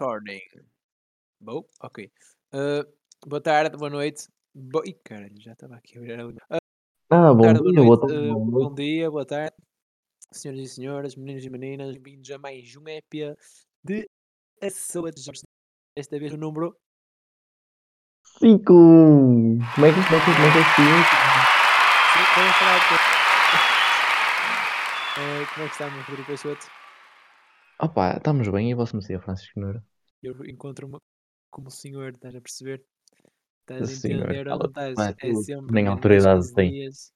recording. Bom, ok. Uh, boa tarde, boa noite. Bo... Ih, caralho, já estava aqui a virar ali. Ah, bom tarde, dia, boa boa noite. tarde, uh, boa bom dia, boa tarde. Senhoras e senhores, meninos e meninas, bem-vindos a mais um épia de A Soa de Jorge. Desta vez o número. Cinco! Como é que, como é que, como é que é cinco? Sim, vamos falar de... Uh, como é que está, meu Rodrigo Peixoto? Opa, estamos bem e vosso Messias Francisco Noura? Eu encontro-me como senhor, estás a perceber? Estás a entender fala, estás? é É sempre nem autoridade 15 tem. dias.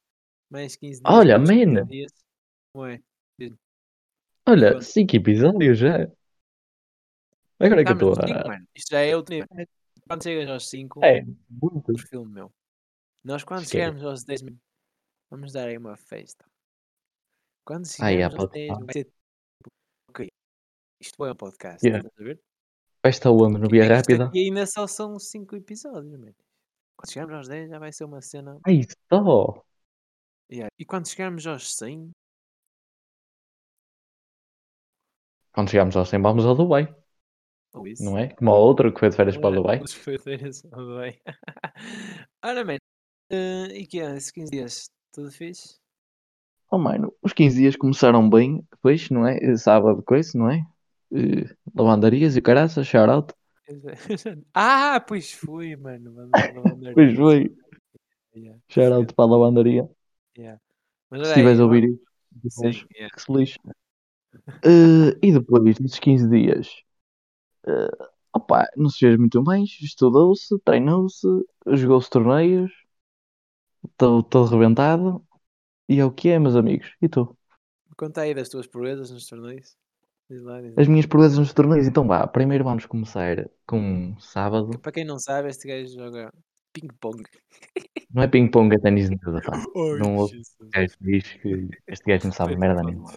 Mais 15 dias, Olha, mais 15 man! dias. Não é? Olha, Conta. cinco episódios já. Agora é que eu estou 5, a. Isto já é outro nível. Quando chegas aos 5, É, muito. perfil meu. Nós quando chegarmos aos 10 mil, vamos dar aí uma festa. Quando Aí, chegarmos ah, aos pode 10 pá. vai ser tipo, ok, isto foi um podcast, Yeah. estás a ver? Festa? No Via É Rápida? aqui ainda só são 5 episódios, mano. Quando chegarmos aos 10 já vai ser uma cena. Ai, só! Yeah. E quando chegarmos aos 100, Quando chegarmos ao 100 vamos ao Dubai, ou isso. não é? Como ao outro que foi de férias para o Dubai. os feiras, tudo bem. Ora, man, eh, e que é? Esses 15 dias, tudo fixe? Oh, mano, os 15 dias começaram bem, depois, não é? Eh, Sábado, coisa, não é? Eh, lavandarias e caraças, shout-out. Ah, pois foi, mano. Pois foi, Yeah, shout-out para a lavandaria. yeah. Mas Se aí, a ouvir Sim, depois yeah. que se. Eh, e depois, nesses 15 dias, eh, opá, não se fez muito mais, estudou-se, treinou-se, jogou-se torneios, estou todo rebentado, e é o que é, meus amigos. E tu? Conta aí das tuas proezas nos torneios. Diz lá, diz As minhas proezas nos torneios, então vá, primeiro vamos começar com sábado. Para quem não sabe, este gajo joga ping-pong. Não é ping-pong, é ténis de mesa, pá. Ai, Não ouço Jesus. O gajo diz que este gajo não sabe merda nenhuma.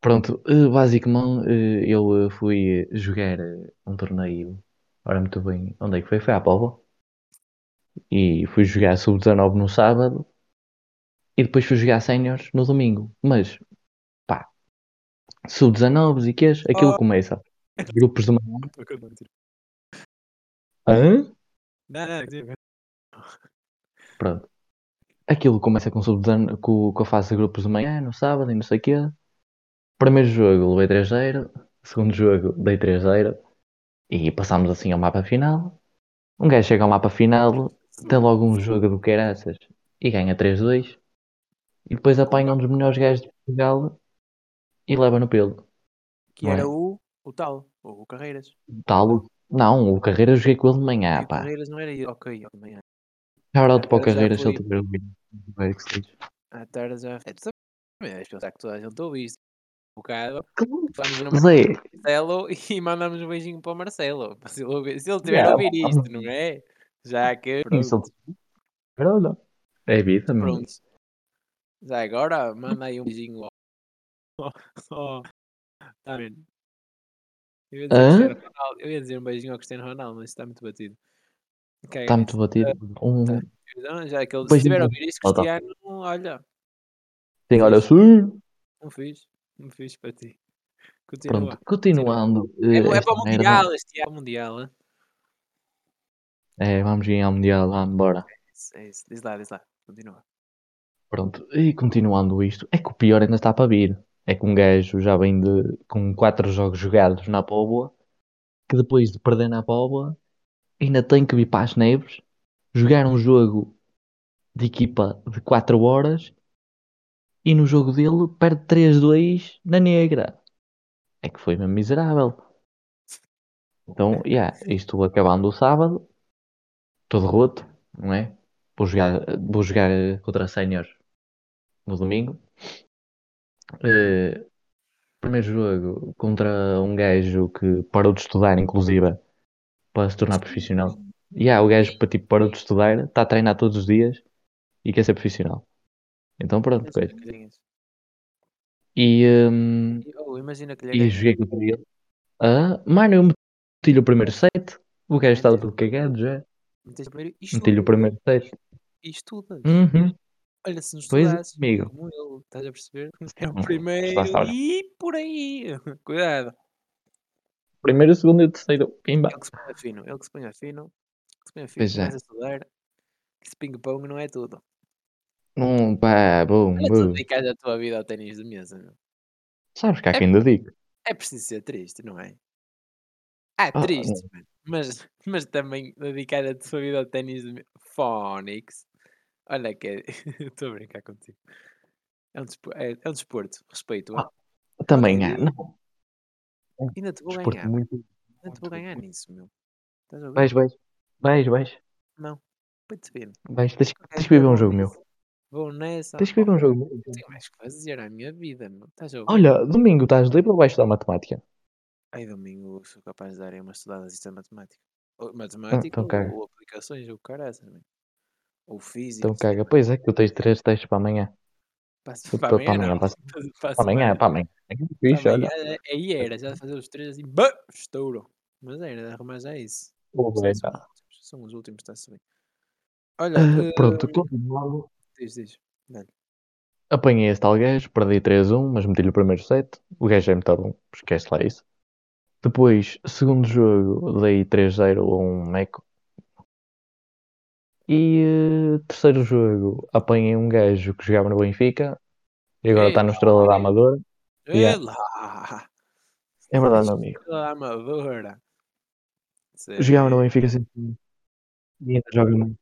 Pronto, eh, basicamente eh, eu eh, fui jogar um torneio, ora muito bem, onde é que foi? Foi à Póvoa. E fui jogar sub-19 no sábado e depois fui jogar séniores no domingo. Mas, sub-19 e quês, aquilo Oh. começa. Grupos de manhã. Hã? Não, não. Pronto. Aquilo começa com, sub com, com a fase de grupos de manhã, no sábado e não sei o quê. Primeiro jogo levei 3-0. Segundo jogo dei 3-0. E passámos assim ao mapa final. Um gajo chega ao mapa final, tem logo um jogo do Queiraças e ganha 3-2. E depois apanha um dos melhores gajos de Portugal e leva no pelo. Que Não era é? o, o tal, o Carreiras. Tal. Não, o Carreira eu joguei com ele de manhã, e o pá. Carreiras não era isso. Ok, amanhã. Shout out para o Agora já Carreira se ele tiver ouvido. À tarde já. É, tu também vais pensar que toda a gente ouve isto. Um bocado. Vamos no Zé, Marcelo e mandamos um beijinho para o Marcelo. Se ele, se ele tiver a ouvir isto, não é? Já que. Pronto. olha, é vida, meu. pronto. Já agora, manda aí um beijinho ao. ao- Tá vendo? Eu ia, dizer Ronaldo, eu ia dizer um beijinho ao Cristiano Ronaldo, mas está muito batido. Caga Está muito nisso. batido. Um, tá. Então, já que ele, se tiver a ouvir isso, Oh, tá. Cristiano, olha, Tem, olha, sim. não fiz. Não fiz para ti. Continua. Pronto, continuando. É, eh, é para o Mundial, este é o Mundial. hein? É, vamos ganhar o Mundial, vamos embora. Isso, é isso. Diz lá, diz lá. Continua. Pronto, e continuando isto, é que o pior ainda está para vir. É que um gajo já vem de, com quatro jogos jogados na Póvoa, que depois de perder na Póvoa, ainda tem que vir para as Neves, jogar um jogo de equipa de 4 horas, e no jogo dele perde 3-2 na Negra. É que foi mesmo miserável. Então, yeah, isto acabando o sábado, todo roto, não é? Vou jogar, vou jogar contra sénior no domingo. Eh, primeiro jogo contra um gajo que parou de estudar, inclusive, para se tornar profissional. E yeah, o gajo tipo, parou de estudar, está a treinar todos os dias e quer ser profissional. Então pronto, coisa. ganhas. E, E- Oh, imagina que lhe e joguei contra ele. Ah, mano, eu meti-lhe o primeiro set. O gajo estava Meteste- todo cagado já. Meti-lhe o primeiro set. E estudas. Uhum. Olha, se não Pois é, estudasses, amigo. como ele, estás a perceber? É o primeiro e por aí. Cuidado. Primeiro, segundo e terceiro. Pimba. Ele que se ponha fino, ele que se ponha fino, que se ponha fino, Pois é. a estudar. Que esse ping-pong não é tudo. Hum, pá, bom, Olha, tu dedicas a tua vida ao ténis de mesa, meu. Sabes que há É- quem dedique. É preciso ser triste, não é? Ah, Ah, triste, mano. Mas, mas também dedicar a tua vida ao ténis de mesa. Fónix. Olha que é. Estou a brincar contigo. É um, despo- é, é um desporto. Respeito. Ah, Também Ok, há. eu- Não, Ainda te vou desporto ganhar. muito. Ainda te vou ganhar nisso, meu. Estás a ouvir? Vais, vais. Vais, vais. Não. Põe-te fino. Vais. Tens, que viver dia um jogo meu. Vou nessa. Tens que viver Oh, um jogo meu. tenho mais que fazer à minha vida, meu. Estás a ouvir? Olha, domingo estás livre ou vais estudar matemática? Ai, domingo sou capaz de dar aí umas estudadas isto é matemática. Ou, matemática então ou, caga. ou aplicações, ou caraças, meu. Ou física. Então caga. Pois é que tu tens três testes para amanhã. Para, amanhã, amanhã, para, amanhã, para amanhã. É que fixe, Para amanhã, olha. é- aí era, já fazer os três assim, bah, estouro. Mas era, arrumar já isso. Bem. São os últimos, está-se bem. Olha, Ah, Pronto, eh, continuando. diz, diz. Dá-lhe. Apanhei esse tal gajo, perdi 3-1, mas meti-lhe o primeiro set. O gajo é muito bom, esquece lá isso. Depois, segundo jogo, dei 3-0 a um Meco. E eh, terceiro jogo, apanhei um gajo que jogava no Benfica e agora está no Estrela da Amadora. Yeah. É verdade, meu amigo. Estrela Amadora. Jogava no. Benfica sempre. E ainda joga no.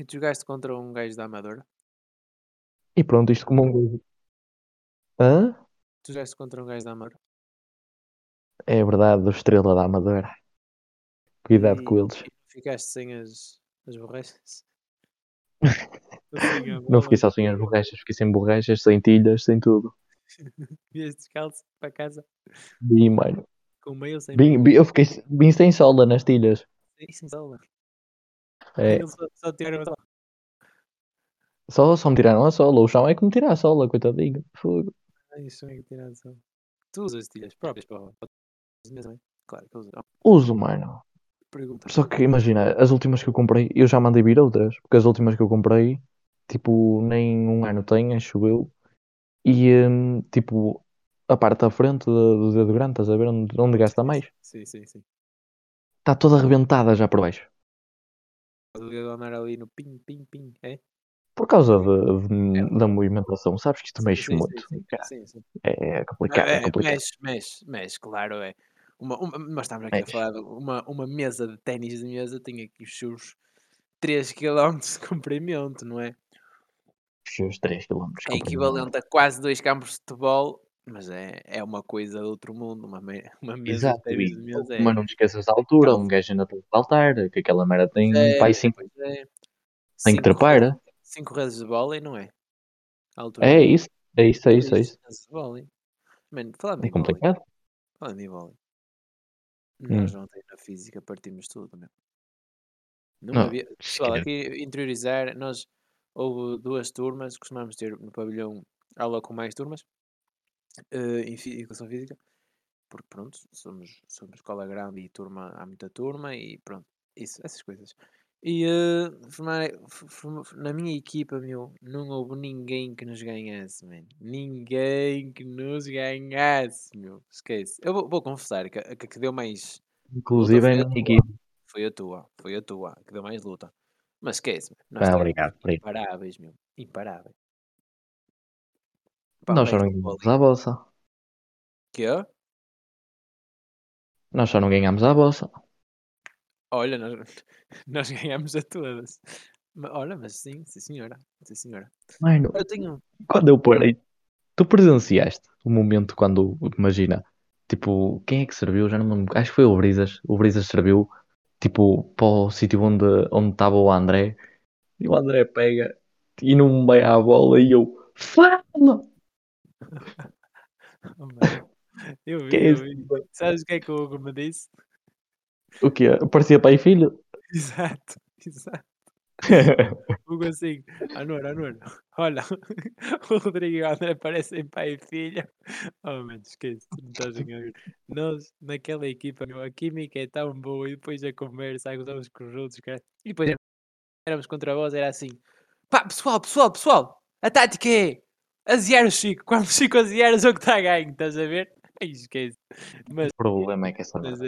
E tu jogaste contra um gajo da Amadora? E pronto, isto como um gajo. Hã? Tu jogaste contra um gajo da Amadora? É verdade, do Estrela da Amadora. Cuidado E- com eles. Ficaste sem as, as borrachas? Sem a Não fiquei só sem as borrachas, fiquei sem borrachas, sem tilhas, sem tudo. Vieste descalço para casa? Vim, mano. Com meio sem Vim, vim- eu fiquei vim sem sola nas tilhas. Sem, sem sola. É, só, só tiraram a sola. só, só me tiraram a sola. O chão é que me tira a sola, coitadinho. Fogo. Ai, isso é que tiraram a sola. Tu usas tilhas próprias para é? Claro que eu uso. Uso, mano. Pergunta. Só que imagina, as últimas que eu comprei, eu já mandei vir outras, porque as últimas que eu comprei, tipo, nem um ano tem, acho eu. E hum, tipo, a parte da frente do, do dedo grande, estás a ver onde, onde gasta mais? Sim, sim, sim. Está toda arrebentada já por baixo. O dedo andar ali no pim, pim, pim, é? Por causa de- de- da movimentação. Sabes que isto mexe sim, muito. sim, sim. É, é complicado, é É, complicado. mexe, mexe, mexe, claro, é. Uma, uma- nós estamos aqui Mexe. a falar de uma, uma mesa de ténis de mesa tem aqui os seus 3 km de comprimento, não é? Os 3 km. É equivalente a quase dois campos de futebol, mas é, é uma coisa de outro mundo, uma, me- uma mesa Exato, de ténis e- de mesa é. mas não te esqueças da altura, Calma. um gajo ainda tem que saltar, que aquela merda tem é, pai 5 pois é. tem que Cinco trepar. redes- Cinco redes de vôlei, não é? É isso, é isso, é isso, é isso. redes de vôlei. Mano, falando É complicado. falando em vôlei. Hum. Nós ontem na física partimos tudo, meu. Não Não, havia. Pessoal, aqui interiorizar, nós houve duas turmas, costumamos ter no pavilhão aula com mais turmas eh, em educação física, porque pronto, somos, somos escola grande e turma, há muita turma e pronto, isso, essas coisas. E eh, formar, form- na minha equipa, meu, não houve ninguém que nos ganhasse, man. Ninguém que nos ganhasse, meu. Esquece. Eu vou, vou confessar que a que, que deu mais Inclusive foi é a minha tua. equipe. foi a tua, foi a tua, que deu mais luta. Mas esquece, meu, nós Ah, obrigado, imparáveis, meu, imparáveis. Pá, Nós só não ganhamos a bolsa. Que é? Nós só não ganhamos a bolsa. Olha, nós, nós ganhamos a todas. Olha, mas sim, sim senhora, sim senhora. Mano, Eu tenho, quando eu parei, tu presenciaste o momento quando, imagina, tipo, quem é que serviu? Já não me lembro. Acho que foi o Brisas. O Brisas serviu, tipo, para o sítio onde onde estava o André. E o André pega e não vai à bola e eu, fala! Oh, eu vi, Que é eu vi. Sabes o que é que o Hugo me disse? O quê? Parecia pai e filho? Exato, exato. Hugo assim, Anor, Anor, olha, o Rodrigo e o André parecem pai e filha. Oh, mano, esquece, não estás a ver. Nós, naquela equipa, meu, a química é tão boa e depois a conversa, a gozamos com os outros, cara. E depois éramos contra vós, era assim, pá, pessoal, pessoal, pessoal, a tática é aziar o Chico. Quando o Chico aziar, o jogo está a ganho, estás a ver? Ai, esquece. Mas, O problema é que essa Mas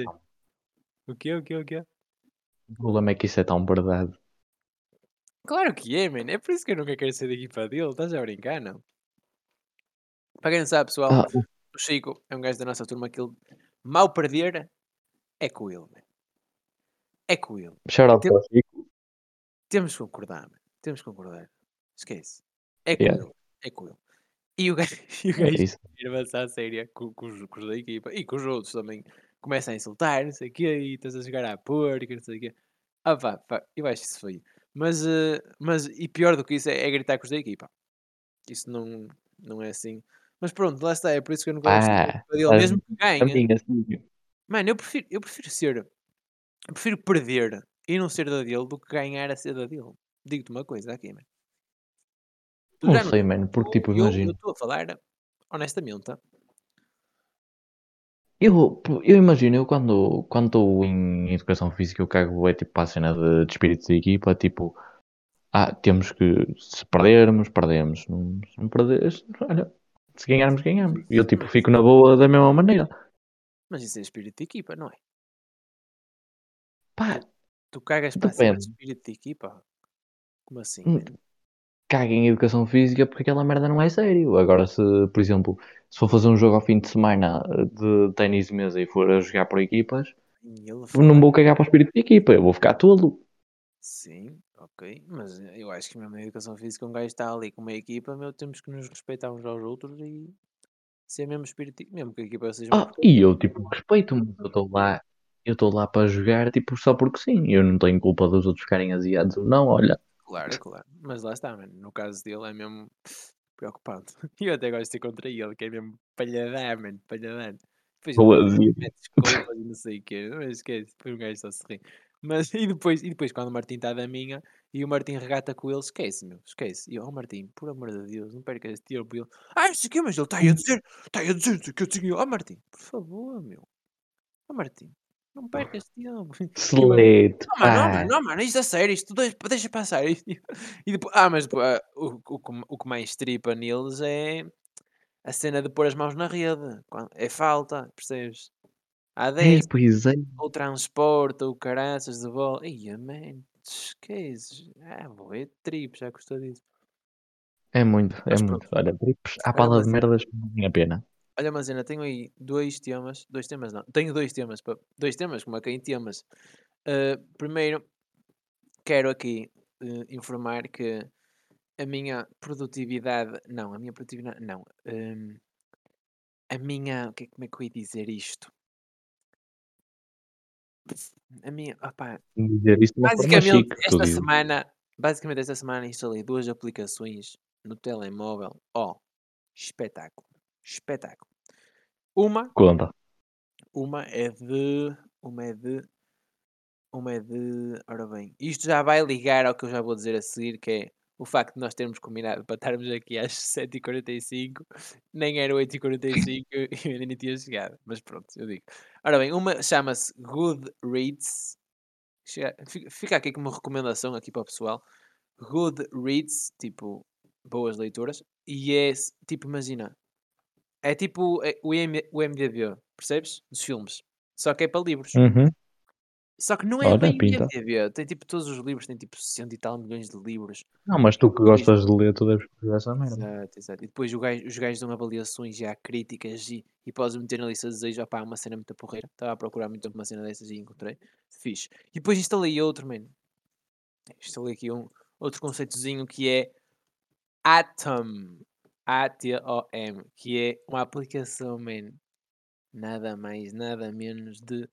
merda é- é o o quê, o quê? O problema é que isso é tão verdade. Claro que é, mano. É por isso que eu nunca quero ser da equipa dele. Estás a brincar, não? Para quem não sabe, pessoal, Ah, o- o Chico é um gajo da nossa turma que ele, mal perder, é com ele, mano. É com ele. shout out Tem- o Chico. Temos que concordar, mano. Temos que concordar. Esquece. É com Yeah. ele. É com ele. E o gajo, e o É gajo ir avançar a séria com, com, os, com os da equipa e com os outros também. Começa a insultar, não sei o quê, e estás a jogar à porca, não sei o quê. Ah, pá, pá, eu acho isso feio. Mas, eh, mas, e pior do que isso, é, é gritar com os da equipa. Isso não, não é assim. Mas pronto, lá está, é por isso que eu não gosto equipa dele, estás mesmo que ganhe. Mano, eu prefiro, eu prefiro ser. Eu prefiro perder e não ser da dele do que ganhar a ser da dele. Digo-te uma coisa aqui, mano. Tu Não sei, mano, porque tipo, eu- Eu imagina. estou a falar honestamente. tá? Eu, eu imagino, eu quando quando estou em educação física, eu cago é tipo para a cena de, de espírito de equipa, tipo, ah, temos que, se perdermos, perdemos, não, se não perderes, olha, se ganharmos, ganhamos. E eu tipo, fico na boa da mesma maneira. Mas isso é espírito de equipa, não é? Pá, Tu cagas para cima de espírito de equipa? Como assim, Hum, caga em educação física porque aquela merda não é sério. Agora, se, por exemplo, se for fazer um jogo ao fim de semana de ténis de mesa e for a jogar por equipas, fala, não vou cagar para o espírito de equipa, eu vou ficar tolo. Sim, ok. Mas eu acho que mesmo na educação física um gajo está ali com uma equipa, meu, temos que nos respeitar uns aos outros e ser mesmo espírito mesmo que a equipa seja Ah, e eu, tipo, respeito, mas eu estou lá, eu estou lá para jogar, tipo, só porque sim. Eu não tenho culpa dos outros ficarem aziados ou não, olha. Claro, claro. Mas lá está, mano. No caso dele é mesmo preocupante. E eu até gosto de ir contra ele, que é mesmo palhadar, mano, palhadar. Depois e não sei o quê. Mas esquece, depois o gajo só se ri. Mas e depois, e depois quando o Martim está da minha e o Martim regata com ele, esquece, meu, esquece. E eu, oh Martim, por amor de Deus, não percas esse tempo. E ele, ah, não sei o quê, mas ele está aí a dizer, está aí a dizer que eu tinha. Oh Martim, por favor, meu. Oh Martim, não percas tempo. E Selete, não, mano, não, mano, não, mano, isto é sério, isto deixa, deixa passar. E depois, ah, mas depois, ah, o, o, que- o que mais tripa neles é a cena de pôr as mãos na rede. É falta, percebes? Há É, 10, pois é. ou transporte, ou caraças de bola. Ia, man, esqueces. Ah, vou, é trip, já gostou disso. É muito, é Mas muito. pronto, Olha, trips, à pala de merdas, não vale a pena. Olha uma cena, tenho aí dois temas, dois temas não, tenho dois temas, pa- dois temas, como é que é em temas. Ah, primeiro, quero aqui eh, informar que a minha produtividade, não, a minha produtividade, não, hum, a minha, que, é- como é que eu ia dizer isto? A minha, Dizer isto forma basicamente chique, esta semana, basicamente esta semana instalei duas aplicações no telemóvel, ó, espetáculo, espetáculo. Uma, Conta. uma é de, uma é de, uma é de, ora bem, isto já vai ligar ao que eu já vou dizer a seguir, que é o facto de nós termos combinado para estarmos aqui às 7h45, nem era 8h45 e eu ainda nem tinha chegado, mas pronto, eu digo. Ora bem, uma chama-se Goodreads, Chega- fi- fica aqui como recomendação aqui para o pessoal, Goodreads, tipo, boas leituras, e é, tipo, imagina, é tipo é o, M, o MDB, percebes? Dos filmes, só que é para livros. Uhum. Só que não é Olha, bem pinta. Tem tipo todos os livros, tem tipo 60 e tal milhões de livros. Não, mas tu que gostas de ler, tu deves fazer essa merda. exato, exato. E depois gajo- os gajos dão avaliações já críticas e, e podes meter na lista de desejos, opá, uma cena muito porreira. Estava a procurar muito uma cena dessas e encontrei. Fixe. E depois instalei outro, mano. Instalei aqui um outro conceitozinho que é Atom. A-T-O-M. Que é uma aplicação, man. Nada mais, nada menos de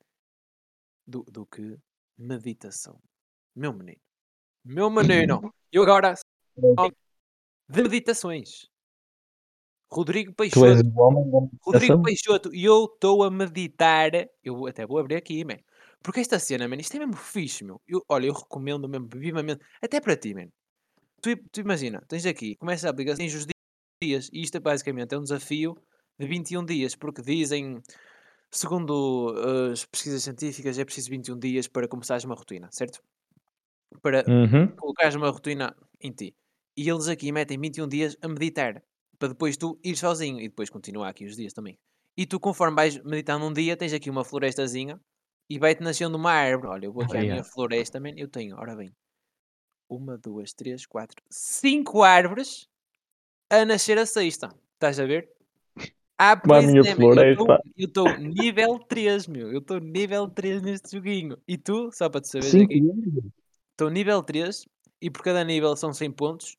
do, do que meditação. Meu menino. Meu menino. Eu agora de meditações. Rodrigo Peixoto. Rodrigo? Peixoto. E eu estou a meditar. Eu até vou abrir aqui, man. Porque esta cena, mano, isto é mesmo fixe, meu. Eu, olha, eu recomendo mesmo vivamente, até para ti, mano. Tu, tu imagina, tens aqui, começa a aplicação, tens os dias, e isto é basicamente é um desafio de 21 dias, porque dizem, segundo as pesquisas científicas, é preciso 21 dias para começares uma rotina, certo? Para Uhum. colocares uma rotina em ti. E eles aqui metem 21 dias a meditar, para depois tu ir sozinho e depois continuar aqui os dias também. E tu, conforme vais meditar num dia, tens aqui uma florestazinha e vai-te nascendo uma árvore. Olha, eu vou aqui Ah, à minha yeah. floresta, man, eu tenho, ora bem, uma, duas, três, quatro, cinco árvores a nascer a sexta. Estás a ver? Ah, a pois minha é, estou- floresta. eu estou nível 3, meu. Eu estou nível 3 neste joguinho. E tu, só para te aqui, anos. estou nível 3 e por cada nível são 100 pontos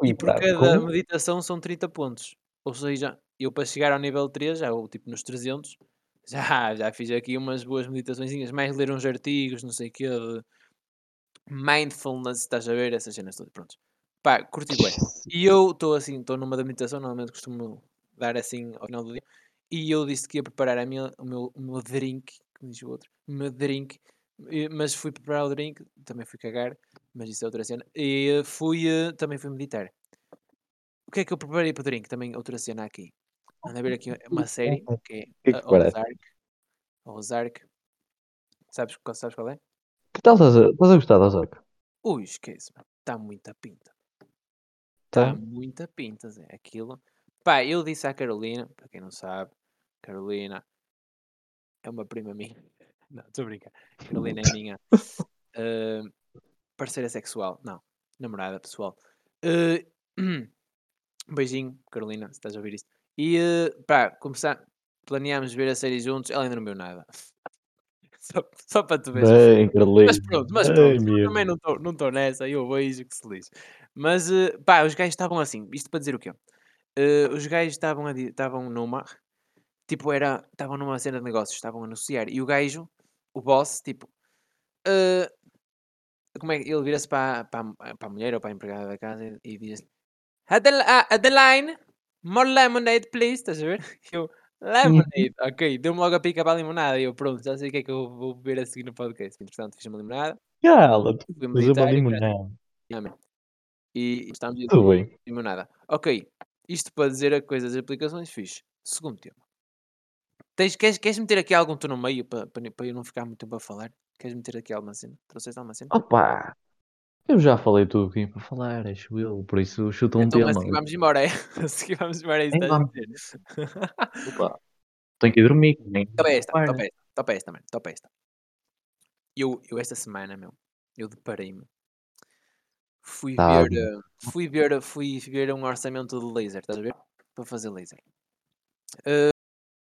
Ui, e por pá, cada como? meditação são 30 pontos. Ou seja, eu para chegar ao nível 3, já vou tipo nos 300, já, já fiz aqui umas boas meditações, mais ler uns artigos, não sei o quê, de mindfulness, estás a ver, essas cenas todas, pronto. Pá, curti bué. E eu estou assim, estou numa da meditação, normalmente costumo dar assim ao final do dia, e eu disse que ia preparar a minha, o, meu, o meu drink, como diz o outro, o meu drink, mas fui preparar o drink, também fui cagar, mas isso é outra cena, e fui, eh, também fui meditar. O que é que eu preparei para o drink? Também outra cena aqui. Anda a ver aqui uma série, que é que é? Ozark. Ozark. Sabes, qual- sabes qual é? Que tal estás a, estás a gostar da Ozark? Ui, esquece, está muita pinta. Tá? muita pinta, Zé. Aquilo. Pá, eu disse à Carolina, para quem não sabe, Carolina é uma prima minha. Não, estou a brincar. Carolina é minha eh, parceira sexual. Não, namorada pessoal. Eh, um beijinho, Carolina, se estás a ouvir isto. E eh, pá, começar, planeámos ver a série juntos. Ela ainda não viu nada. Só, só para tu veres. Bem. Mas pronto, mas pronto, também não estou não estou nessa, eu vejo que se lixe. Mas, eh, pá, os gajos estavam assim, isto para dizer o quê? Eh, os gajos estavam estavam numa, tipo, era, estavam numa cena de negócios, estavam a anunciar, e o gajo, o boss, tipo, eh, como é que ele vira-se para, para, a- para a mulher ou para a empregada da casa e, e diz Adel ah, Adeline, more lemonade, please, estás a ver? Eu, lemonade, ok, deu-me logo a pica para a limonada, e eu, pronto, já sei o que é que eu vou beber a seguir no podcast. Entretanto, fiz uma limonada, Usa meditar uma e limonada. Realmente. E estamos a Tudo bem. limonada. Ok, isto para dizer a coisa das aplicações fixe. Segundo tema. Tens, queres, queres meter aqui algum tu no meio para, para, para eu não ficar muito tempo a falar? Queres meter aqui alguma cena? Trouxeste alguma cena? Opa! Eu já falei tudo o que tinha para falar, acho eu. Por isso chuta um então tema. seguir vamos embora, é? A seguir vamos embora, é isso. Opa, Tenho que ir dormir. Topa esta, topa esta, topa esta, mano, topa esta. Eu, eu esta semana, meu, eu deparei-me. Fui Tá. ver, eh, fui ver, fui ver um orçamento de laser, estás a ver? Para fazer laser. Eh,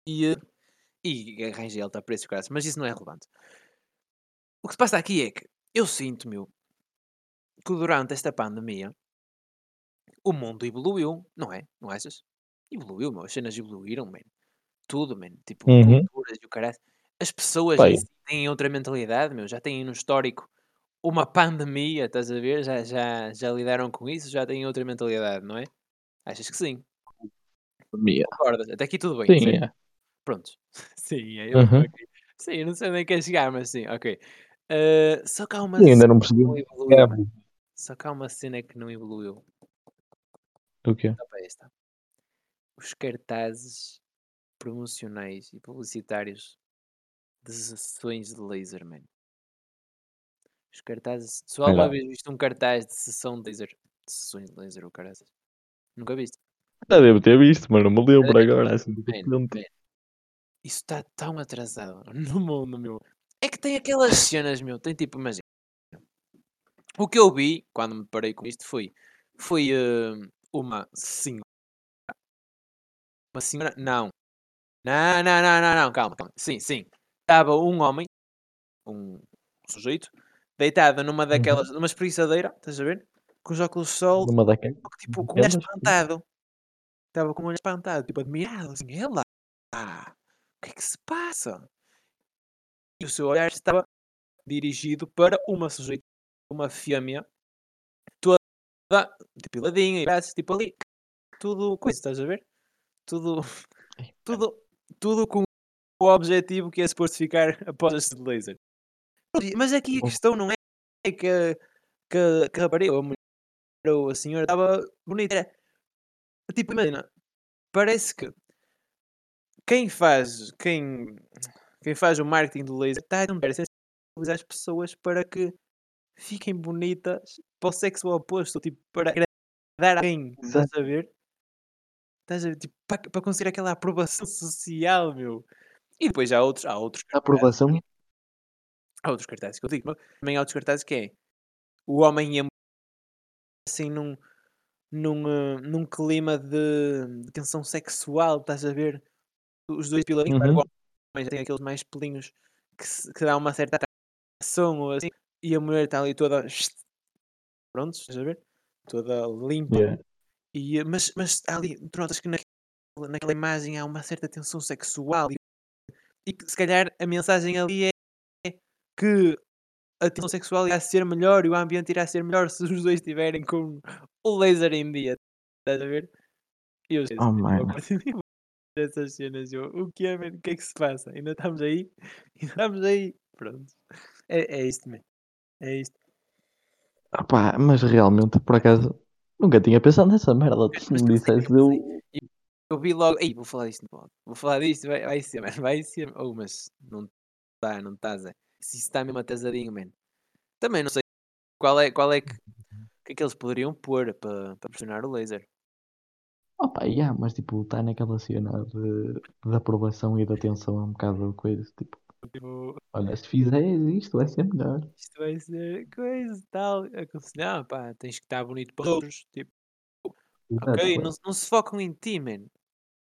e, eh, e arranjei alta preço, caras, mas isso não é relevante. O que se passa aqui é que eu sinto, meu, que durante esta pandemia o mundo evoluiu, não é? Não achas? Evoluiu, meu, as cenas evoluíram, man. Tudo, man. Tipo, Uhum. culturas e o caralho. As pessoas Pai. têm outra mentalidade, meu, já têm no histórico uma pandemia, estás a ver? Já, já, já lidaram com isso, já têm outra mentalidade, não é? Achas que sim? Minha. Concordas? Até aqui tudo bem, Sim, é. Pronto. Sim, é eu. Uhum. ok. Sim, não sei onde é que quer chegar, mas sim, ok. Eh, só que há uma Sim, ainda não percebi. É. Só que há uma cena que não evoluiu. O quê? Só para esta. Os cartazes promocionais e publicitários de sessões de laser, man. Os cartazes. Olha alguma vez viste um cartaz de sessão de laser, de sessões de laser, o caraças? Nunca viste? Já devo ter visto, mas não me lembro agora. Assim, Man, man. Isso está tão atrasado no mundo, meu. É que tem aquelas cenas, meu. Tem tipo, imagina. O que eu vi quando me parei com isto foi. Foi eh, uma senhora. Uma senhora. Não. Não, não, não, não, não. Calma, calma. Sim, sim. Estava um homem. Um sujeito. Deitado numa daquelas. numa espreguiçadeira. Estás a ver? Com os óculos de sol. Numa daquelas. Tipo, com um olhar daquelas, sim. espantado. Estava com um olhar espantado. Tipo, admirado. Assim, ela. O que é que se passa? E o seu olhar estava dirigido para uma sujeita, uma fêmea, toda depiladinha, e braços, tipo ali, tudo coisa, estás a ver? Tudo, tudo, tudo com o objetivo que é suposto ficar após este laser. Mas aqui a questão não é que, a- que, que a rapariga, ou a mulher, ou a senhora, estava bonita. Era, tipo, imagina, parece que quem faz, quem, quem faz o marketing do laser está a sensibilizar as pessoas para que fiquem bonitas para o sexo oposto, tipo, para agradar a alguém, estás a ver? Estás a ver? Tipo, para, para conseguir aquela aprovação social, meu. E depois há outros, há outros cartazes, aprovação? há outros cartazes que eu digo, também há outros cartazes que é o homem e a mulher assim num, num, eh, num clima de, de tensão sexual, estás a ver? Os dois claro, Uhum. o homem já tem aqueles mais pelinhos que, que dá uma certa atração ou assim, e a mulher está ali toda pronto, estás a ver? Toda limpa. Yeah. E, mas, mas há ali, tu notas que naquela, naquela imagem há uma certa tensão sexual e, e que se calhar a mensagem ali é que a tensão sexual irá ser melhor e o ambiente irá ser melhor se os dois estiverem com o laser em dia. Estás a ver? E eu sei, Oh, mano. essas cenas, eu, o que é? O que é que se passa? Ainda estamos aí? Ainda estamos aí? Pronto. É, é isto, man. É isto. Opá, mas realmente, por acaso, nunca tinha pensado nessa merda. Se Mas me dissesse, eu eu. vi logo, ei, vou falar disto. Vou falar disto, vai, vai ser, mano. Vai ser. Oh, mas não está, não está, Zé. Se isso está mesmo atrasadinho, mano. Também não sei qual é, qual é que, que é que eles poderiam pôr para, pressionar o laser. Opa, yeah, mas tipo, está naquela cena de, de aprovação e de atenção a um bocado coisa. Tipo, Tipo, olha, se fizeres isto, vai ser melhor. isto vai ser coisa e tal. Aconselhar, pá, tens que estar bonito para os outros. Tipo, Exato, ok, não, não se focam em ti, man.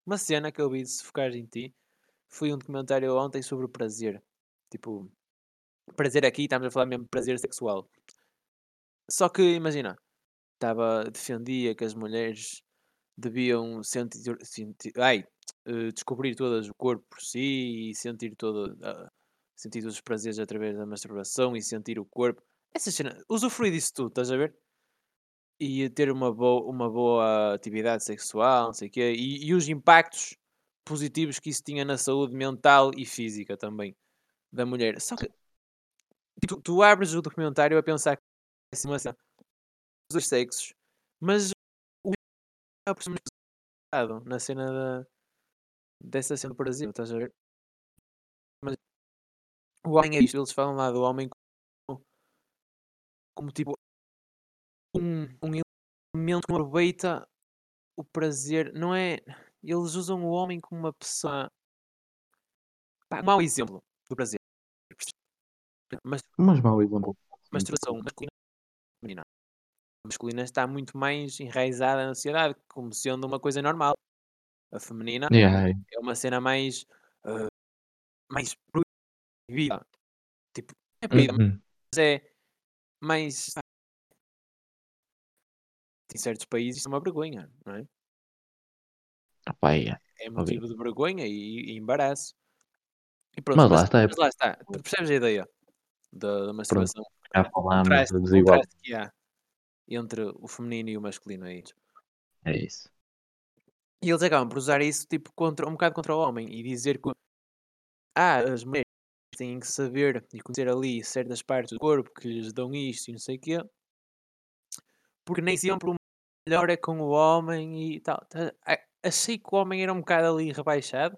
Uma cena que eu vi de se focar em ti foi um documentário ontem sobre o prazer. Tipo, prazer aqui, estamos a falar mesmo de prazer sexual. Só que, imagina, estava, defendia que as mulheres deviam sentir, sentir ai, eh, descobrir todas o corpo por si e sentir todo, ah, sentir todos os prazeres através da masturbação e sentir o corpo. Essa cena, usufruir disso tudo, estás a ver? E ter uma boa, uma boa atividade sexual, não sei quê, e, e os impactos positivos que isso tinha na saúde mental e física também da mulher. Só que tipo, tu, tu abres o documentário a pensar que é assim uma cena dos sexos, mas o na cena da, dessa cena do Brasil, estás a ver? Mas o homem é isto, eles falam lá do homem como, como tipo um, um elemento que aproveita o prazer, não é? Eles usam o homem como uma pessoa. Pá, um mau exemplo do prazer. Mas Mas mau exemplo. masturbação masculina e feminina. A masculina está muito mais enraizada na sociedade, como sendo uma coisa normal. A feminina Yeah, é uma cena mais. ah, mais proibida. Tipo, é proibida, Uhum. mas é mais. Em certos países isso é uma vergonha, não é? Opá, yeah. É motivo de vergonha e, e embaraço. E pronto, Mas mas, lá está, é mas lá está. Tu percebes a ideia da, da masturbação? Já falámos da desigualdade. que há entre o feminino e o masculino é isso. É isso. E eles acabam por usar isso tipo contra, um bocado contra o homem e dizer que ah, as mulheres têm que saber e conhecer ali certas partes do corpo que lhes dão isto e não sei o quê, porque nem sempre o melhor é com o homem e tal. Tá- Achei que o homem era um bocado ali rebaixado.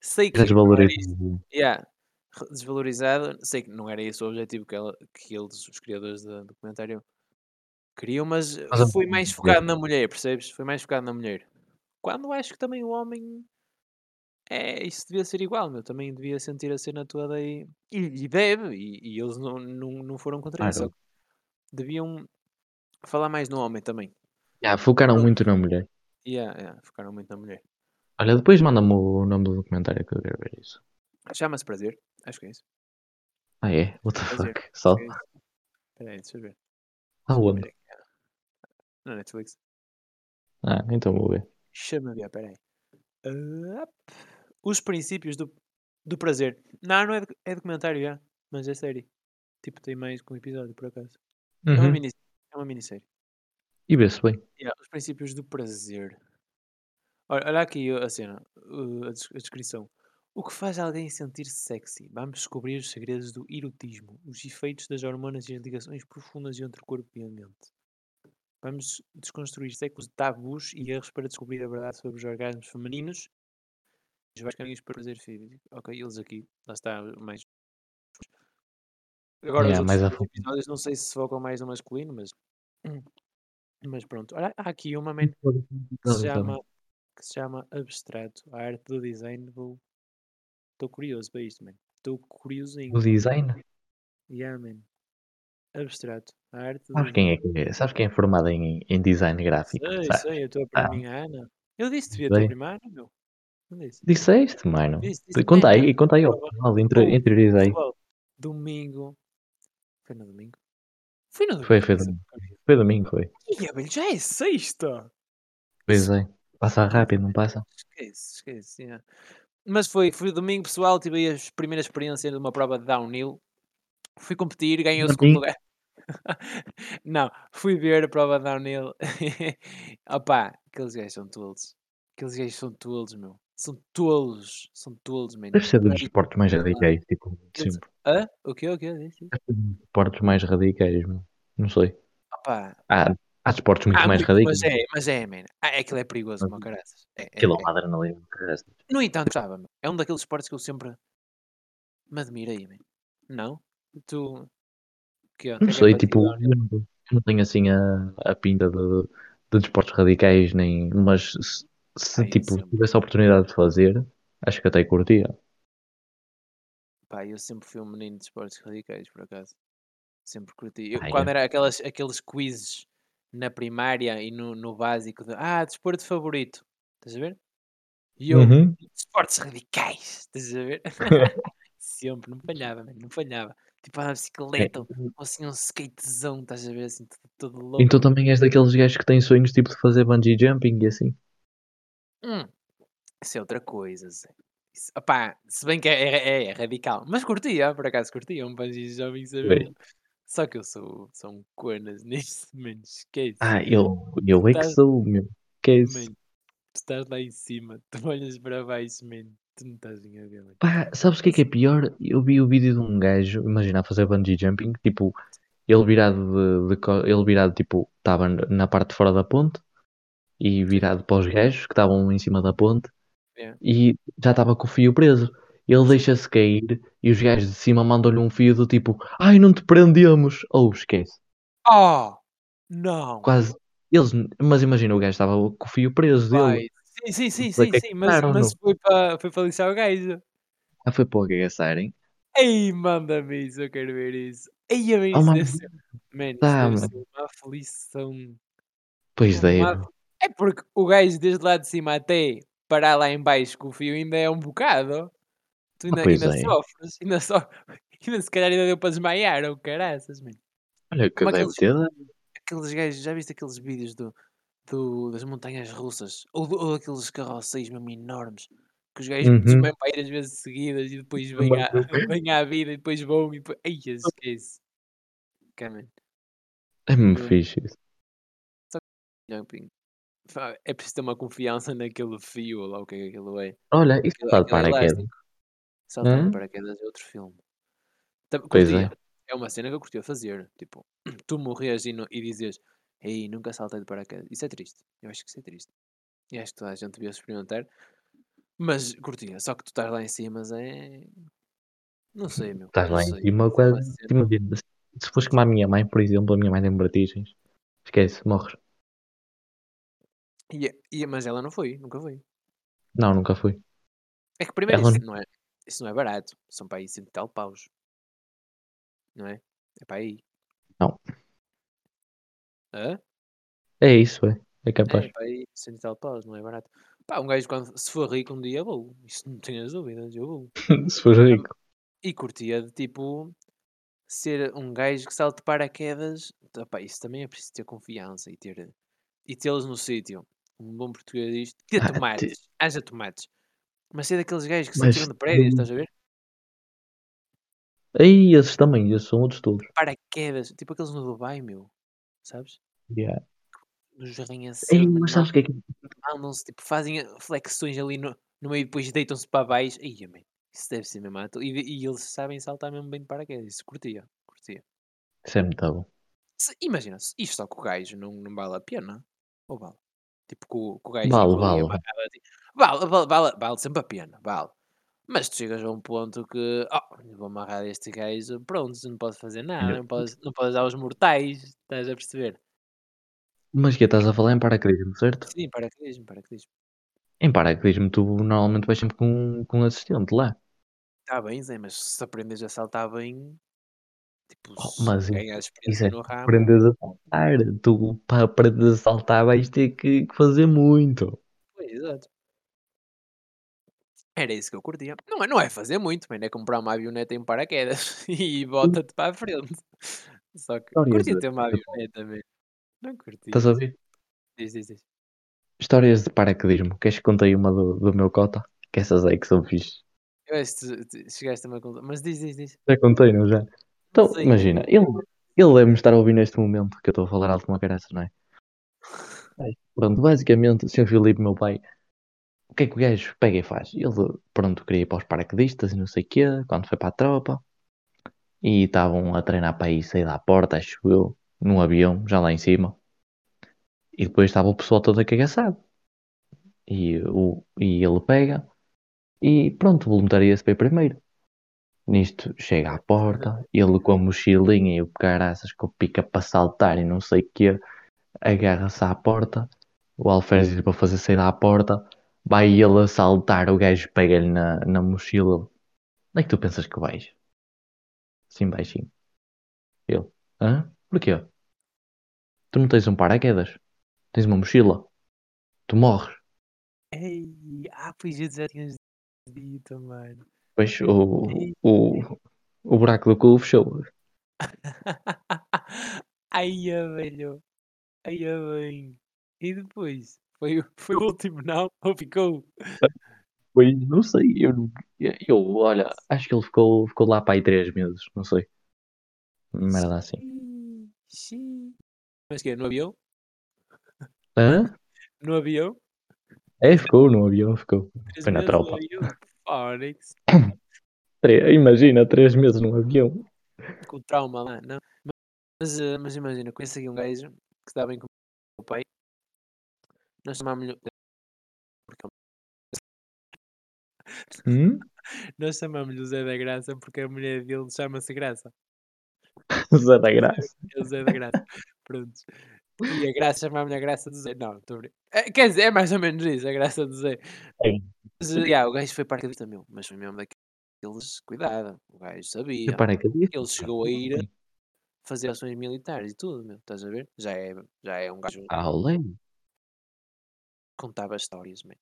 Sei que. Desvalorizado. Yeah, desvalorizado. Sei que não era esse o objetivo que, ela, que eles, os criadores do documentário, queriam, mas Mas foi mais focado na mulher, percebes? Foi mais focado na mulher. Quando acho que também o homem é, isso devia ser igual, meu. Também devia sentir a cena toda aí. E, e deve, e, e eles não, não, não foram contra isso. Claro. Deviam falar mais no homem também. Yeah, focaram muito na mulher. Yeah, yeah, focaram muito na mulher. Olha, depois manda-me o nome do documentário que eu quero ver isso. Chama-se Prazer. Acho que é isso. Ah, é? What the Prazer. fuck? Só? Que é. Espera aí, deixa eu ver. Aonde? Aqui. Na Netflix. Ah, então vou ver. Chama-me, espera aí. Ah, os princípios do, do prazer. Não, não é, é documentário, já. Mas é série. Tipo, tem mais que um episódio, por acaso. É, uma Uhum. mini, é uma minissérie. E vê-se bem. Yeah, os princípios do prazer. Olha, olha aqui a cena, uh, a descrição. O que faz alguém sentir-se sexy? Vamos descobrir os segredos do erotismo, os efeitos das hormonas e as ligações profundas entre o corpo e a mente. Vamos desconstruir séculos de tabus e erros para descobrir a verdade sobre os orgasmos femininos os vários caminhos para fazer físico. Ok, eles aqui, lá está, mais. Agora, Yeah, os mais episódios não sei se se focam mais no masculino, mas. Mas pronto, olha, há aqui uma, man, que se chama, que se chama Abstrato, a arte do design. Vou. Estou curioso para isto, man. Estou curiosinho. O design? Yeah, man. Abstrato, a arte do Sabes quem é que é? Sabes quem é formado em, em design gráfico? Sei, Sabes? sei, a tua Ah, prima Ana. Eu disse-te devia a tua sei. prima Ana, meu. Não disse? Disseste, mano. Disse, disse. Conta aí, conta aí ao Pô, interiorizei. domingo. Foi no domingo? Foi no domingo. Foi, foi domingo. Foi domingo, foi. Ia, velho, já é sexta. Pois é. Passa rápido, não passa? Esquece, esquece. yeah. Mas foi, foi domingo, pessoal. Tive a primeira experiência de uma prova de downhill. Fui competir, ganhei o segundo lugar. Não, fui ver a prova de downhill. Opá, aqueles gajos são tolos. Aqueles gajos são tolos, meu. São tolos. São tolos, mano. Deve ser dos esportes mais radicais, tipo, sempre. Hã? O quê? O quê? Deve ser dos esportes mais radicais, meu. Não sei. Opá, Há, há esportes muito Ah, mais radicais. mas é, mas é, man. Ah, aquilo é perigoso, como caraças. É, é, Aquilo é é. uma adrenalina, caraças. No entanto, gostava, meu. É um daqueles esportes que eu sempre me admirei, man. Não? Tu. Que, Não sei, tipo, eu não, tenho assim a, a pinta de, de desportos radicais, nem. Mas se, se, eu tipo, sempre, tivesse a oportunidade de fazer, acho que até curtia. pá, eu sempre fui um menino de esportes radicais, por acaso. Sempre curti. Eu, Ah, quando é. era aquelas, aqueles quizzes na primária e no, no básico de ah, desporto favorito. Estás a ver? E eu, Uhum. esportes radicais. Estás a ver? sempre, não falhava, não falhava. Tipo, a É, bicicleta, ou assim um skatezão, estás a ver? Assim, todo, todo louco. Então também és daqueles gajos que têm sonhos tipo de fazer bungee jumping e assim. Hum, isso é outra coisa, Zé. Isso, opá, se bem que é, é, é radical, mas curtia, por acaso curtia um bungee jumping, sabe? Só que eu sou, sou um conas nisso, mano, esquece. Ah, eu, eu é que sou, meu. Que é isso? tu estás lá em cima, tu olhas para baixo, man, tu não estás bem a ver, mano. Pá, sabes o que é que é pior? Eu vi o vídeo de um gajo, imagina, a fazer bungee jumping, tipo, ele virado de, de ele virado, tipo, estava na parte de fora da ponte e virado para os gajos que estavam em cima da ponte é. e já estava com o fio preso. Ele deixa-se cair e os gajos de cima mandam-lhe um fio do tipo, ai, não te prendemos. Ou esquece, Oh, não, quase. Eles, mas imagina, o gajo estava com o fio preso dele. Sim, sim, sim, sim, sim, mas, mas foi para foi lixar o gajo. Ah, foi para o agaçarem. Ei, manda-me isso, eu quero ver isso. Ei, man, Oh, isso deve tá, deve ser uma aflição. Pois deve. af- É porque o gajo desde lá de cima até parar lá em baixo com o fio ainda é um bocado. Tu Ah, ainda, pois ainda é. sofres, ainda sofres. Ainda se calhar ainda deu para desmaiar, ou caraças, mano. Olha, que Como deve aqueles, ter. aqueles gajos, já viste aqueles vídeos do, do- das montanhas russas? Ou, ou aqueles carroceiros mesmo enormes? Que os gajos Uhum. desmaiam para ir às vezes seguidas e depois Também à, eu- vem à vida e depois vão e depois. Ai, esquece. Cá, man. É mesmo Eu- fixe isso. Jumping. Fa- É preciso ter uma confiança naquele fio, ou lá o que é que aquilo é. Olha, isso Aquilo, aquilo é paraquedas. elástico. Saltar de Hum? paraquedas é outro filme. Pois é. É uma cena que eu curtia fazer. Tipo, tu morres e, no- e dizes, ei, nunca saltei de paraquedas. Isso é triste. Eu acho que isso é triste. E acho que toda a gente devia experimentar. Mas curtia. Só que tu estás lá em cima, mas é. Não sei, meu. Estás lá em cima, É uma quase. Imagina, se se fores como a minha mãe, por exemplo, a minha mãe tem vertigens. Esquece, morres. E, e- mas ela não foi, nunca foi. Não, nunca fui. É que primeiro Ela isso não. é, isso não é barato. São para aí cento e tal paus. Não é? É para aí. Hã? É isso, é. É É, capaz. para aí cento e tal paus, não é barato. Pá, um gajo quando se for rico um dia vou. Isso não tenhas dúvidas, eu vou. Se Am- rico. E curtia de tipo ser um gajo que salte de paraquedas. Opá, isso também é preciso ter confiança e ter e tê-los no sítio. Um bom português diz ter Ah, te- tomates. Haja tomates. Mas ser daqueles gajos que se atiram Mas de prédios, estás a ver? aí esses também, esses são outros todos. Paraquedas, tipo aqueles no Dubai, meu. Sabes? Yeah. Ei, arranha-céus, mas sabes o que é que Mandam-se, tipo, fazem flexões ali no, no meio depois deitam-se para baixo. Ia, man, isso deve ser mesmo. ato- E, e eles sabem saltar mesmo bem de paraquedas. Isso curtia, curtia. Isso é muito bom. Se- imagina, isto só com o gajo não, não vale a pena. Ou vale? Tipo, com, com o gajo Vale, e vale. tipo, vale, vale, vale, vale sempre a pena, vale. Mas tu chegas a um ponto que, oh, vou amarrar este gajo, pronto, não posso fazer nada, não podes, não podes dar os mortais, estás a perceber? Mas que estás a falar em paraquedismo, certo? Sim, paraquedismo, paraquedismo. Em paraquedismo tu normalmente vais sempre com, com um assistente lá. Está bem, Zé, mas se aprendes a saltar bem, tipo, Oh, se mas ganhas Isso experiência é no ramo, aprendes a saltar. Tu para aprender a saltar vais ter que que fazer muito. pois, exato. Era isso que eu curtia. Não é, não é fazer muito, mano, é comprar uma avioneta em paraquedas e bota-te para a frente. Só que Histórias curtia de, ter uma avioneta mesmo. Não curtia. Estás a ver? Diz, diz, diz. Histórias de paraquedismo. Queres que contei uma do, do meu cota? Que essas aí que são fixe. Eu acho que tu- tu chegaste a uma conta. Mas diz, diz, diz. Já contei, não já? Então, sei. imagina, ele, ele deve-me estar a ouvir neste momento que eu estou a falar alto uma graça, não é? Pronto, basicamente, o Sr. Filipe, meu pai, o que é que o gajo pega e faz? Ele, pronto, queria ir para os paraquedistas e não sei o quê, quando foi para a tropa, e estavam a treinar para ir sair da porta, acho eu, num avião, já lá em cima, e depois estava o pessoal todo acagaçado. E, o, e ele pega e pronto, voluntaria-se para ir primeiro. Nisto, chega à porta, ele com a mochilinha e o caraças com o pica para saltar e não sei o quê, agarra-se à porta, o alferes diz para fazer sair à porta, vai ele a saltar, o gajo pega-lhe na, na mochila. Onde é que tu pensas que vais? Assim baixinho. Ele, hã? Porquê? Tu não tens um paraquedas? Tens uma mochila? Tu morres. Ei, ah, pois eu já tinhas dito, mano. Pois o, Ei. o, o buraco do cu fechou. Ai, velho. Ai, bem. E depois? Foi, o- foi o último, não? Ou ficou? Pois não sei, eu, não- eu olha, acho que ele ficou, ficou lá para aí três meses, não sei. Merda assim. Xiii, xiii. Mas que é, no avião? Hã? No avião? É, ficou no avião, ficou. Três Foi na tropa. Imagina, três meses num avião. Com trauma lá, não? Mas, eh, mas imagina, conheço aqui um gajo que dá bem com o meu pai. Nós chamámos-lhe. porque Hum? Nós chamámos-lhe o Zé da Graça porque a mulher dele chama-se Graça. Zé da Graça. É Zé da Graça. Pronto. E a Graça chamámos-lhe a Graça do Zé. Não, estou a é, Quer dizer, é mais ou menos isso, a Graça do Zé. É. Mas, yeah, o gajo foi paraquedista meu, mas foi mesmo daqueles. Cuidado, o gajo sabia. Ele chegou a ir fazer ações militares e tudo, meu. Estás a ver? Já é, já é um gajo além. Contava histórias, man.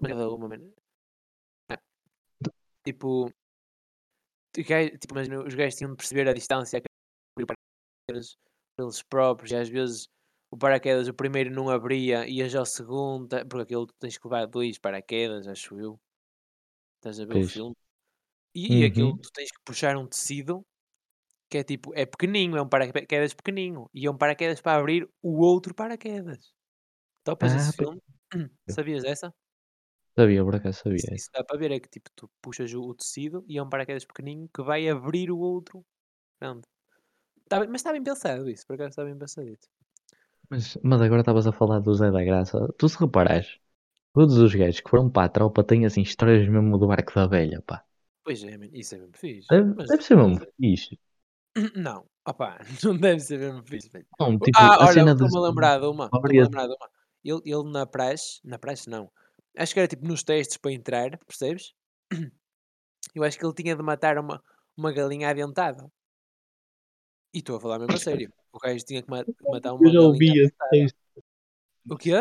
Cada uma, man. Ah, Tipo, o tipo, imagina, os gajos tinham de perceber a distância que abrir o paraquedas por eles próprios, e às vezes o paraquedas, o primeiro não abria, ias ao segundo, tá- porque aquilo tu tens que levar dois paraquedas, acho eu. Estás a ver o Pois. filme? E, e aquilo Uhum. tu tens que puxar um tecido que é tipo, é pequeninho, é um paraquedas pequenino, e é um paraquedas para abrir o outro paraquedas. Topas Ah, esse filme? Sabias dessa? Sabia, por acaso sabia. Isso, isso dá para ver, é que tipo, tu puxas o, o tecido e é um paraquedas pequenino que vai abrir o outro grande. Tá bem- mas está bem pensado isso, por acaso está bem pensado isso. Mas, mas agora estavas a falar do Zé da Graça. Tu se reparares, todos os gajos que foram para a tropa têm assim histórias mesmo do barco da velha, pá. Pois é, isso é mesmo fixe. Deve, Mas, deve ser mesmo fixe. não, opá, não deve ser mesmo fixe. velho. Não, tipo, ah, olha, estou-me a lembrar de uma. Estou-me a histórias- lembrar de uma. Ele, ele na praxe, na praxe não. Acho que era tipo nos testes para entrar, percebes? Eu acho que ele tinha de matar uma, uma galinha adentada. E estou a falar mesmo a sério. O gajo tinha que ma- matar uma Eu já ouvi esse texto, O quê?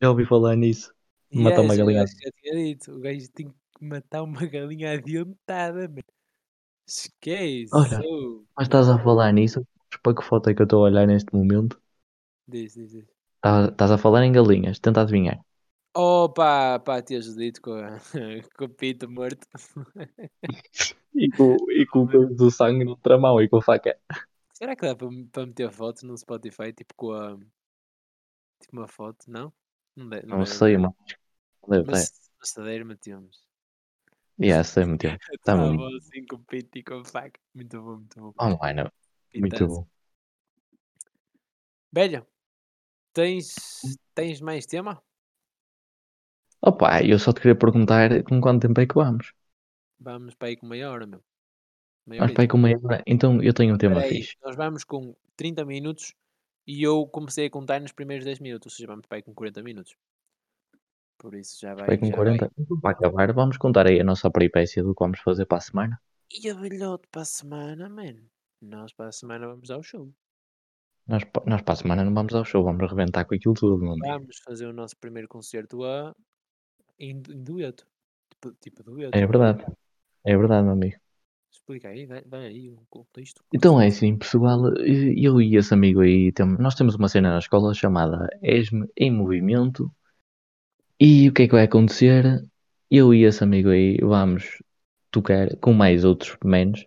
já ouvi falar nisso. Matar uma galinha já tinha dito. O gajo tinha que matar uma galinha adentada, man. Esquece. Olha, Mas estás a falar nisso? Para que foto é que eu estou a olhar neste momento? Diz, diz, diz. Tá- Estás a falar em galinhas, tenta adivinhar. Opa, pá, te ajudito com, a, com o pito morto. E com, e com o sangue no tramão e com a faca. Será que dá para, para meter fotos no Spotify, tipo com a. Tipo uma foto? Não? Não, deve, Não deve sei, mas deve. Mas passadeira metemos. Yeah, sei muito tempo. Tá Estava bom. assim com o pito e com faca. Muito bom, muito bom. Online, muito bom. Velho, tens, tens mais tema? Opa, eu só te queria perguntar com quanto tempo é que vamos? Vamos para aí com meia hora, meu. Meia Vamos para aí com meia hora. Então eu tenho um tema Espera aí, fixe. nós vamos com 30 minutos e eu comecei a contar nos primeiros 10 minutos, ou seja, vamos para aí com 40 minutos. Por isso já vai. Vai com já 40. Então, para acabar, vamos contar aí a nossa peripécia do que vamos fazer para a semana. E a velhote para a semana, man. Nós para a semana vamos ao show. Nós, nós para a semana não vamos ao show, vamos arrebentar com aquilo tudo, meu amigo. Vamos fazer o nosso primeiro concerto a... em, em dueto. Tipo, tipo dueto. É verdade. É verdade, meu amigo. Explica aí, vai, vai aí o contexto. Então é assim, pessoal, eu e esse amigo aí, tem- nós temos uma cena na escola chamada ESME em Movimento. E o que é que vai acontecer? Eu e esse amigo aí vamos tocar, com mais outros menos,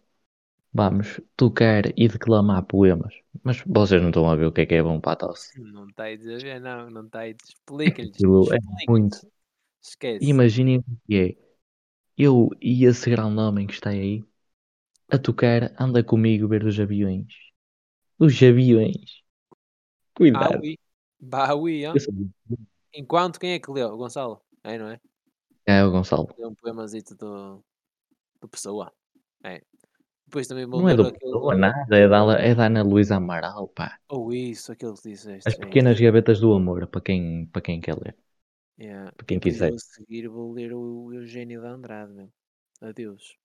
vamos tocar e declamar poemas. Mas vocês não estão a ver o que é que é bom para a tosse. Não está aí a ver, não, não está aí. Explica-lhes. É muito. Esquece. Imaginem o que é. Eu e esse grande homem que está aí a tocar, anda comigo ver os aviões. Os aviões. Cuidado. Baui. Baui, Enquanto quem é que leu? O Gonçalo. É, não é? É o Gonçalo. Leu um poemazito do, do Pessoa. É. Depois também vou Não é do aquele. Pessoa, nada, é da, é da Ana Luísa Amaral, pá. Ou isso, aquele que disseste. As é pequenas isso. gavetas do amor, para quem, para quem quer ler. Yeah. para quem quiser. a seguir vou ler o Eugênio de Andrade, meu. Adeus.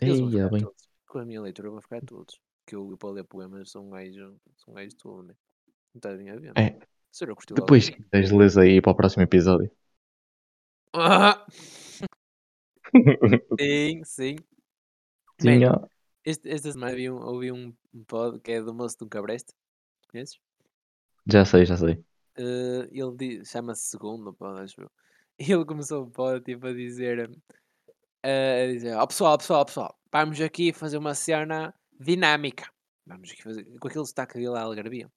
Ei, ficar bem. todos. Com a minha leitura vão ficar todos. Que eu, para ler poemas, sou um gajo, sou um gajo tolo, né? Não está bem a ver. É. Se eu curti logo Depois, mim. quiseres, lês aí para o próximo episódio. Ah! Sim, sim. Sim, Man, ó. este, esta semana ouvi um, ouvi um pod que é do moço de um cabreste. Conheces? Já sei, já sei. Eh, ele chama-se Segundo, pô, acho eu. E ele começou o pod tipo, a dizer: eh, a dizer, ó pessoal, pessoal, pessoal, vamos aqui fazer uma cena dinâmica. Vamos aqui fazer, com aquele destaque dele à algarabia.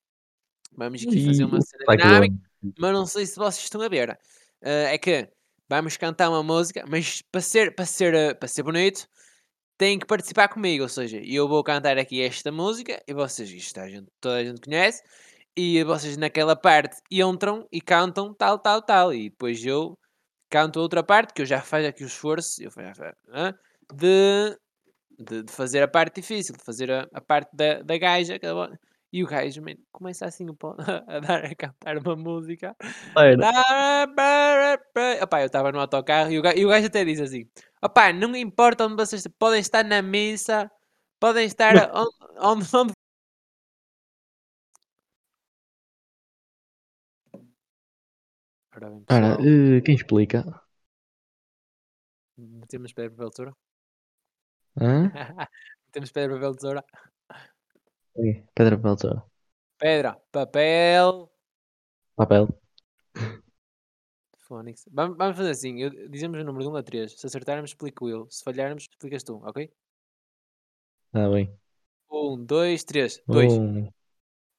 Vamos aqui fazer uma cena sotaque dinâmica, mas não sei se vocês estão a ver. Eh, é que vamos cantar uma música, mas para ser, para ser, para ser bonito, têm que participar comigo. Ou seja, eu vou cantar aqui esta música e vocês, isto a gente, toda a gente conhece, e vocês naquela parte entram e cantam tal, tal, tal. E depois eu canto outra parte, que eu já faço aqui o esforço eu faço, de, de, de fazer a parte difícil, de fazer a, a parte da, da gaja. E o gajo man, começa assim a, dar, a cantar uma música. Opá, eu estava no autocarro e o, gajo, e o gajo até diz assim: Opá, não importa onde vocês podem estar na missa, podem estar onde, onde, onde eh, quem explica? temos pedra, papel, tesoura. Hã? temos pedra, papel, tesoura. Pedra, papel, tesoura. Pedra, papel. Papel. Fónix. Vamos, vamos fazer assim: eu- dizemos o número de 1 a 3. Se acertarmos, explico eu. Se falharmos, explicas tu, ok? Está bem. 1, 2, 3. 2. Um.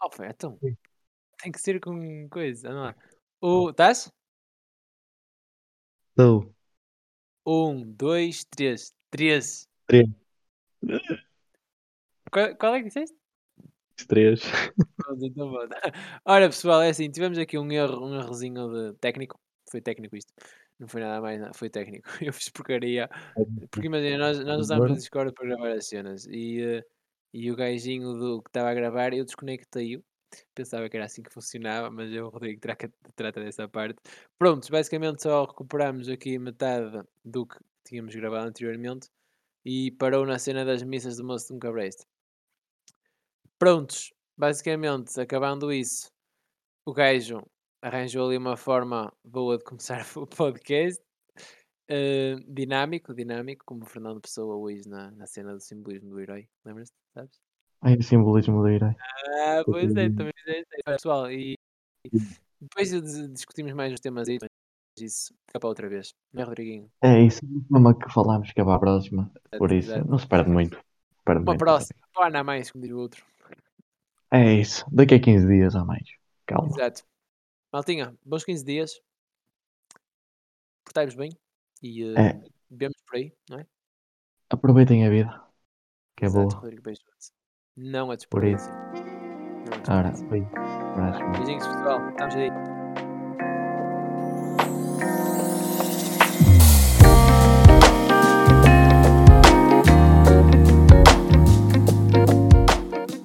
Oh, foi, então. Tem que ser com coisa. Anda lá. O, estás? Estou. 1, 2, 3. 13. Três. Qual, qual é que disseste? Três. Pronto, então. Ora, pessoal, é assim, tivemos aqui um erro, um errozinho de técnico. Foi técnico isto. Não foi nada mais, nada, foi técnico. Eu fiz porcaria. Porque imagina, nós, nós usámos o? Discord para gravar as cenas e, eh, e o gajinho do que estava a gravar, eu desconectei-o. Pensava que era assim que funcionava, mas eu, Rodrigo, traca, trata dessa parte. Prontos, basicamente só recuperamos aqui metade do que tínhamos gravado anteriormente e parou na cena das missas do moço de um cabreste. Prontos, basicamente, acabando isso, o gajo arranjou ali uma forma boa de começar o podcast. eh, dinâmico, dinâmico, como o Fernando Pessoa hoje na, na cena do simbolismo do herói. Lembras-te? Sabes? Ai, o simbolismo do herói. Ah, pois é, também fizeste. isso. Pessoal, e e depois dis- discutimos mais os temas aí, mas isso fica para outra vez. Não é, Rodriguinho? É isso. Mesmo que falámos que é para a próxima. Por isso, não se perde muito. Perde Uma muito. próxima. Para a mais, como diria o outro. É isso. Daqui a 15 dias a mais. Calma. Exato. Maltinha, bons 15 dias. portai-vos bem e uh, É. vemos por aí, não é? Aproveitem a vida, que é Exato, boa. Rodrigo Peixoto. Não a Por isso. Não a Ora, bem. Beijinhos, pessoal. Estamos aí.